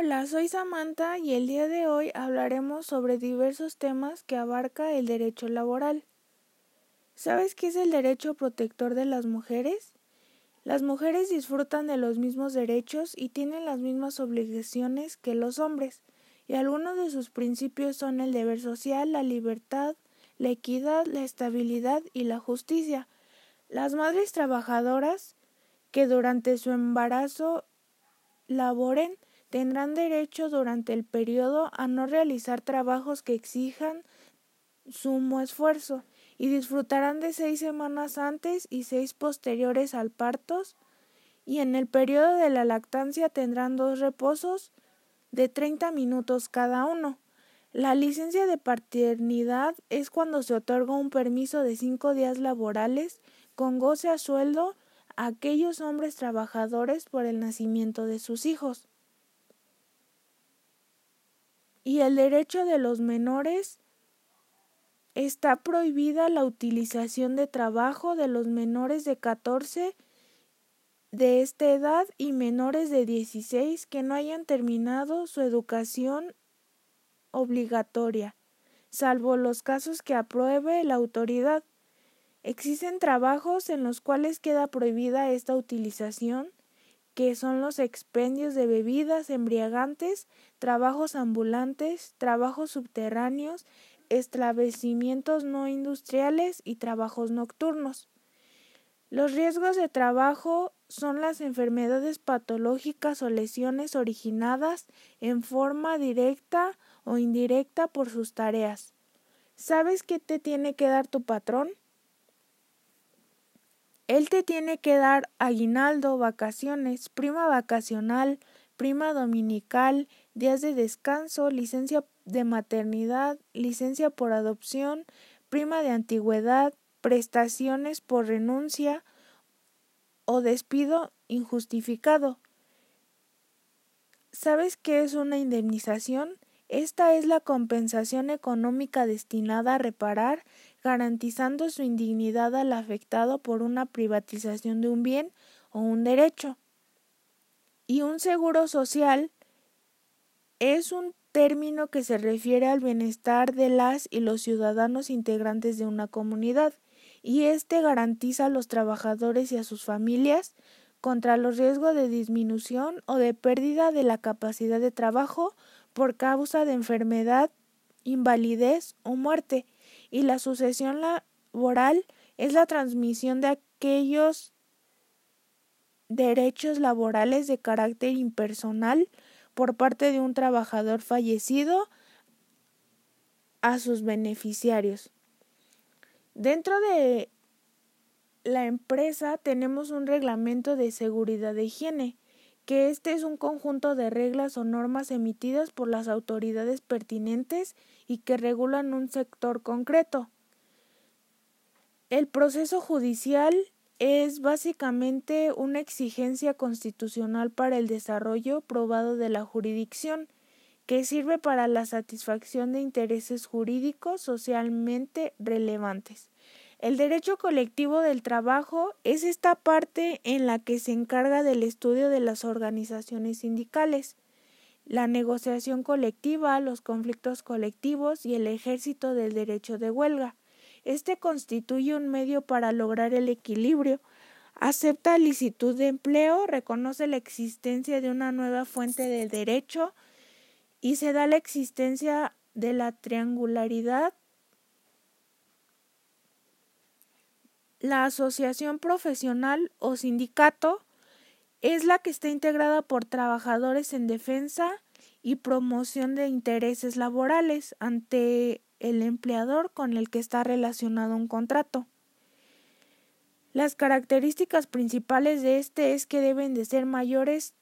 Hola, soy Samantha y el día de hoy hablaremos sobre diversos temas que abarca el derecho laboral. ¿Sabes qué es el derecho protector de las mujeres? Las mujeres disfrutan de los mismos derechos y tienen las mismas obligaciones que los hombres, y algunos de sus principios son el deber social, la libertad, la equidad, la estabilidad y la justicia. Las madres trabajadoras que durante su embarazo laboren tendrán derecho durante el periodo a no realizar trabajos que exijan sumo esfuerzo y disfrutarán de seis semanas antes y seis posteriores al parto y en el periodo de la lactancia tendrán dos reposos de 30 minutos cada uno. La licencia de paternidad es cuando se otorga un permiso de cinco días laborales con goce a sueldo a aquellos hombres trabajadores por el nacimiento de sus hijos. Y el derecho de los menores está prohibida la utilización de trabajo de los menores de 14 de esta edad y menores de 16 que no hayan terminado su educación obligatoria, salvo los casos que apruebe la autoridad. Existen trabajos en los cuales queda prohibida esta utilización, que son los expendios de bebidas embriagantes, trabajos ambulantes, trabajos subterráneos, establecimientos no industriales y trabajos nocturnos. Los riesgos de trabajo son las enfermedades patológicas o lesiones originadas en forma directa o indirecta por sus tareas. ¿Sabes qué te tiene que dar tu patrón? Él te tiene que dar aguinaldo, vacaciones, prima vacacional, prima dominical, días de descanso, licencia de maternidad, licencia por adopción, prima de antigüedad, prestaciones por renuncia o despido injustificado. ¿Sabes qué es una indemnización? Esta es la compensación económica destinada a reparar, garantizando su indignidad al afectado por una privatización de un bien o un derecho. Y un seguro social es un término que se refiere al bienestar de las y los ciudadanos integrantes de una comunidad y éste garantiza a los trabajadores y a sus familias contra los riesgos de disminución o de pérdida de la capacidad de trabajo por causa de enfermedad, invalidez o muerte, y la sucesión laboral es la transmisión de aquellos derechos laborales de carácter impersonal por parte de un trabajador fallecido a sus beneficiarios. Dentro de la empresa tenemos un reglamento de seguridad de higiene, que este es un conjunto de reglas o normas emitidas por las autoridades pertinentes y que regulan un sector concreto. El proceso judicial es básicamente una exigencia constitucional para el desarrollo probado de la jurisdicción que sirve para la satisfacción de intereses jurídicos socialmente relevantes. El derecho colectivo del trabajo es esta parte en la que se encarga del estudio de las organizaciones sindicales, la negociación colectiva, los conflictos colectivos y el ejército del derecho de huelga. Este constituye un medio para lograr el equilibrio, acepta licitud de empleo, reconoce la existencia de una nueva fuente del derecho, y se da la existencia de la triangularidad. La asociación profesional o sindicato es la que está integrada por trabajadores en defensa y promoción de intereses laborales ante el empleador con el que está relacionado un contrato. Las características principales de este es que deben de ser mayores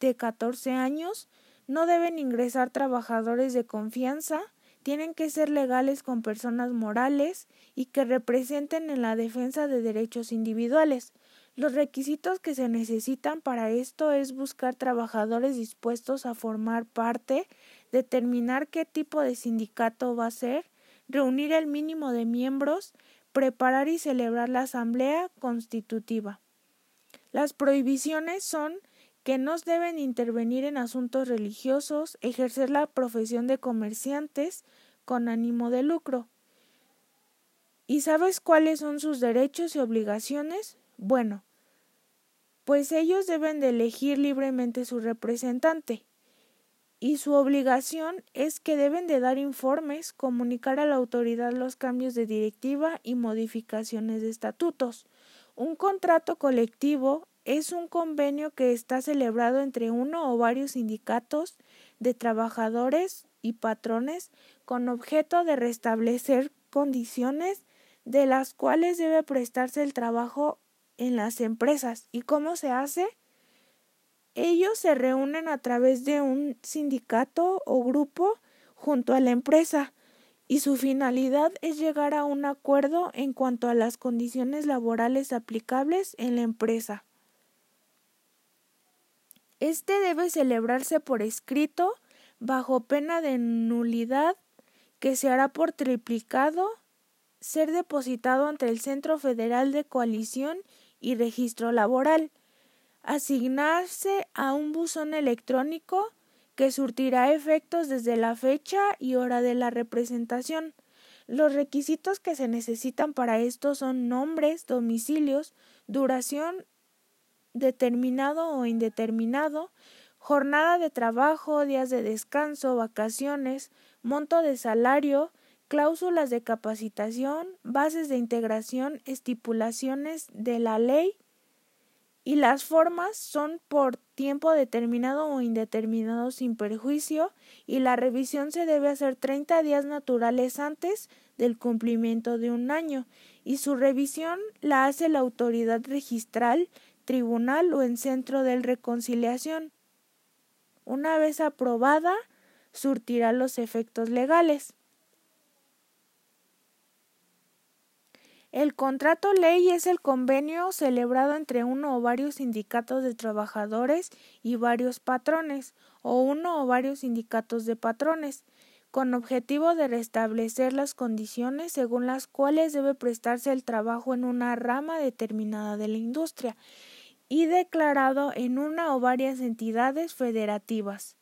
de 14 años, no deben ingresar trabajadores de confianza, tienen que ser legales con personas morales y que representen en la defensa de derechos individuales. Los requisitos que se necesitan para esto es buscar trabajadores dispuestos a formar parte, determinar qué tipo de sindicato va a ser, reunir el mínimo de miembros, preparar y celebrar la asamblea constitutiva. Las prohibiciones son que no deben intervenir en asuntos religiosos, ejercer la profesión de comerciantes con ánimo de lucro. ¿Y sabes cuáles son sus derechos y obligaciones? Bueno, pues ellos deben de elegir libremente su representante y su obligación es que deben de dar informes, comunicar a la autoridad los cambios de directiva y modificaciones de estatutos. Un contrato colectivo es un convenio que está celebrado entre uno o varios sindicatos de trabajadores y patrones con objeto de restablecer condiciones de las cuales debe prestarse el trabajo en las empresas. ¿Y cómo se hace? Ellos se reúnen a través de un sindicato o grupo junto a la empresa y su finalidad es llegar a un acuerdo en cuanto a las condiciones laborales aplicables en la empresa. Este debe celebrarse por escrito bajo pena de nulidad que se hará por triplicado, ser depositado ante el Centro Federal de Coalición y Registro Laboral asignarse a un buzón electrónico que surtirá efectos desde la fecha y hora de la representación. Los requisitos que se necesitan para esto son nombres, domicilios, duración determinado o indeterminado, jornada de trabajo, días de descanso, vacaciones, monto de salario, cláusulas de capacitación, bases de integración, estipulaciones de la ley y las formas son por tiempo determinado o indeterminado sin perjuicio y la revisión se debe hacer 30 días naturales antes del cumplimiento de un año y su revisión la hace la autoridad registral, tribunal o en centro de reconciliación. Una vez aprobada, surtirá los efectos legales. El contrato ley es el convenio celebrado entre uno o varios sindicatos de trabajadores y varios patrones, o uno o varios sindicatos de patrones, con objetivo de restablecer las condiciones según las cuales debe prestarse el trabajo en una rama determinada de la industria y declarado en una o varias entidades federativas.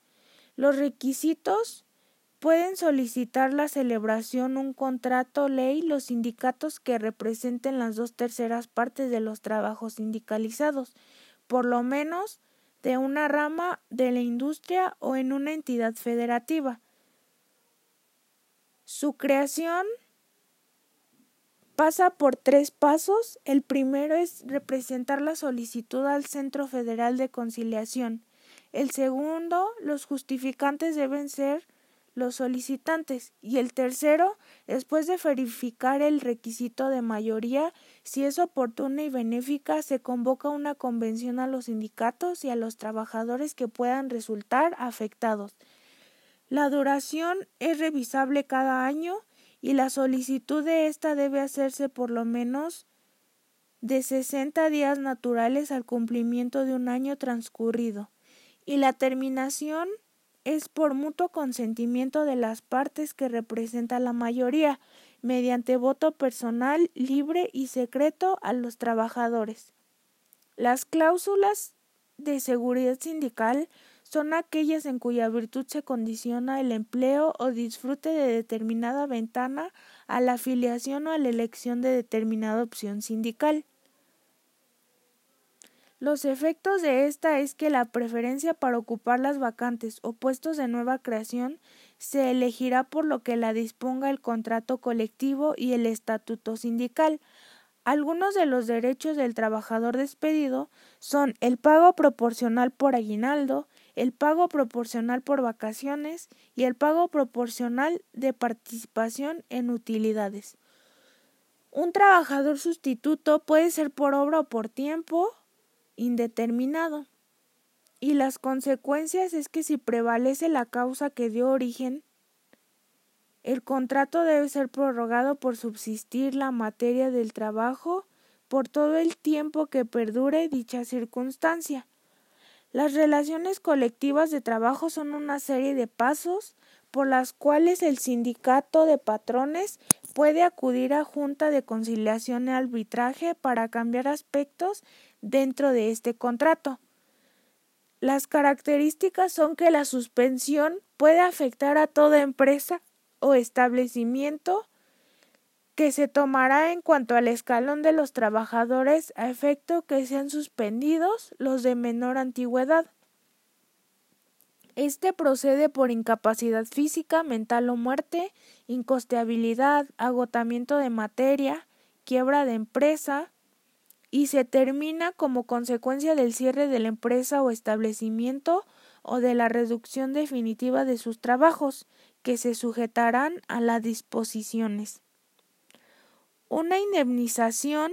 Los requisitos Pueden solicitar la celebración un contrato ley los sindicatos que representen las dos terceras partes de los trabajos sindicalizados, por lo menos de una rama de la industria o en una entidad federativa. Su creación pasa por tres pasos. El primero es representar la solicitud al Centro Federal de Conciliación. El segundo, los justificantes deben ser los solicitantes y el tercero, después de verificar el requisito de mayoría, si es oportuna y benéfica, se convoca una convención a los sindicatos y a los trabajadores que puedan resultar afectados. La duración es revisable cada año y la solicitud de esta debe hacerse por lo menos de 60 días naturales al cumplimiento de un año transcurrido y la terminación es por mutuo consentimiento de las partes que representa la mayoría, mediante voto personal, libre y secreto a los trabajadores. Las cláusulas de seguridad sindical son aquellas en cuya virtud se condiciona el empleo o disfrute de determinada ventana a la afiliación o a la elección de determinada opción sindical. Los efectos de esta es que la preferencia para ocupar las vacantes o puestos de nueva creación se elegirá por lo que la disponga el contrato colectivo y el estatuto sindical. Algunos de los derechos del trabajador despedido son el pago proporcional por aguinaldo, el pago proporcional por vacaciones y el pago proporcional de participación en utilidades. Un trabajador sustituto puede ser por obra o por tiempo indeterminado. Y las consecuencias es que si prevalece la causa que dio origen, el contrato debe ser prorrogado por subsistir la materia del trabajo por todo el tiempo que perdure dicha circunstancia. Las relaciones colectivas de trabajo son una serie de pasos por las cuales el sindicato de patrones puede acudir a junta de conciliación y arbitraje para cambiar aspectos dentro de este contrato. Las características son que la suspensión puede afectar a toda empresa o establecimiento que se tomará en cuanto al escalón de los trabajadores a efecto que sean suspendidos los de menor antigüedad. Este procede por incapacidad física, mental o muerte, incosteabilidad, agotamiento de materia, quiebra de empresa, y se termina como consecuencia del cierre de la empresa o establecimiento o de la reducción definitiva de sus trabajos, que se sujetarán a las disposiciones. Una indemnización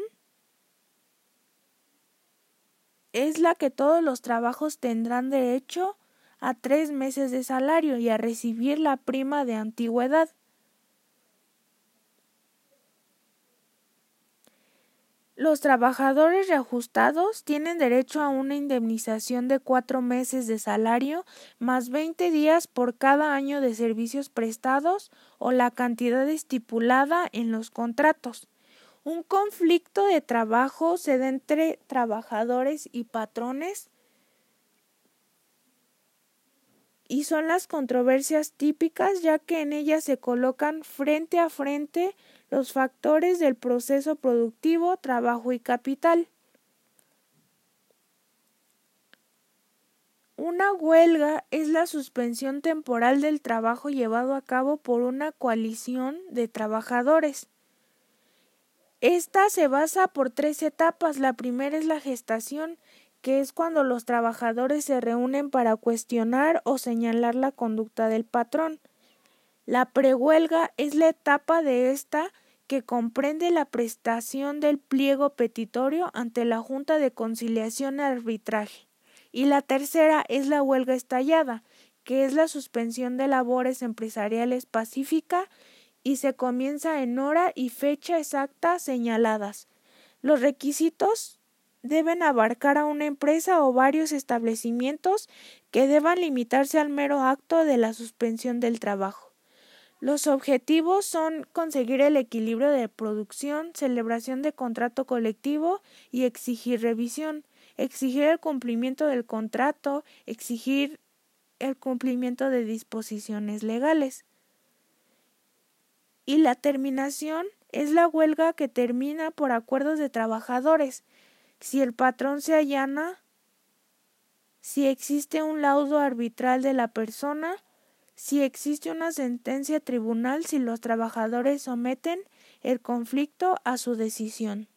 es la que todos los trabajos tendrán derecho a tres meses de salario y a recibir la prima de antigüedad. Los trabajadores reajustados tienen derecho a una indemnización de cuatro meses de salario más veinte días por cada año de servicios prestados o la cantidad estipulada en los contratos. Un conflicto de trabajo se da entre trabajadores y patrones y son las controversias típicas ya que en ellas se colocan frente a frente los factores del proceso productivo, trabajo y capital. Una huelga es la suspensión temporal del trabajo llevado a cabo por una coalición de trabajadores. Esta se basa por tres etapas. La primera es la gestación, que es cuando los trabajadores se reúnen para cuestionar o señalar la conducta del patrón. La prehuelga es la etapa de esta que comprende la prestación del pliego petitorio ante la Junta de Conciliación y Arbitraje. Y la tercera es la huelga estallada, que es la suspensión de labores empresariales pacífica y se comienza en hora y fecha exacta señaladas. Los requisitos deben abarcar a una empresa o varios establecimientos que deban limitarse al mero acto de la suspensión del trabajo. Los objetivos son conseguir el equilibrio de producción, celebración de contrato colectivo y exigir revisión, exigir el cumplimiento del contrato, exigir el cumplimiento de disposiciones legales. Y la terminación es la huelga que termina por acuerdos de trabajadores. Si el patrón se allana, si existe un laudo arbitral de la persona, si existe una sentencia tribunal si los trabajadores someten el conflicto a su decisión.